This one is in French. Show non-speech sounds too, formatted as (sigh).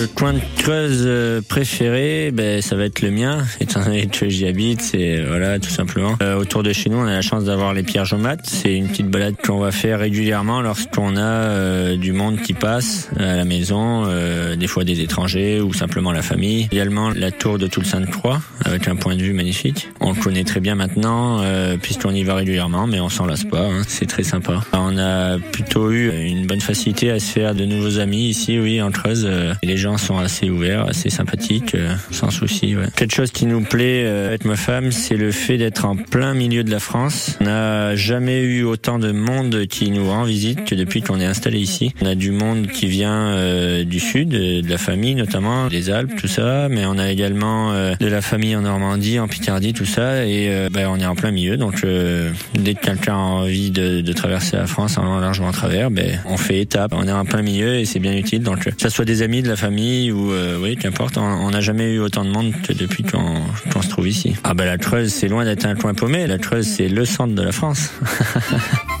Le coin de Creuse euh, préféré, ben, ça va être le mien, étant donné que j'y habite, c'est voilà tout simplement. Euh, autour de chez nous, on a la chance d'avoir les pierres jaumates. C'est une petite balade qu'on va faire régulièrement lorsqu'on a euh, du monde qui passe à la maison, euh, des fois des étrangers ou simplement la famille. Également la tour de Toul-Sainte-Croix avec un point de vue magnifique. On le connaît très bien maintenant euh, puisqu'on y va régulièrement, mais on s'en lasse pas. hein. C'est très sympa. On a plutôt eu une bonne facilité à se faire de nouveaux amis ici, oui, en Creuse. euh, les gens sont assez ouverts, assez sympathiques, euh, sans souci. Ouais. Quelque chose qui nous plaît euh, ma femme, c'est le fait d'être en plein milieu de la France. On n'a jamais eu autant de monde qui nous rend visite que depuis qu'on est installé ici. On a du monde qui vient euh, du sud, euh, de la famille notamment, des Alpes, tout ça, mais on a également de la famille en Normandie, en Picardie, tout ça, et ben, on est en plein milieu. Donc dès que quelqu'un a envie de, traverser la France en largement travers, ben, on fait étape. On est en plein milieu et c'est bien utile. Donc que ça soit des amis, de la famille ou euh, oui, qu'importe, on n'a jamais eu autant de monde depuis qu'on qu'on se trouve ici. Ah ben la Creuse, c'est loin d'être un coin paumé. La Creuse, c'est le centre de la France. (laughs)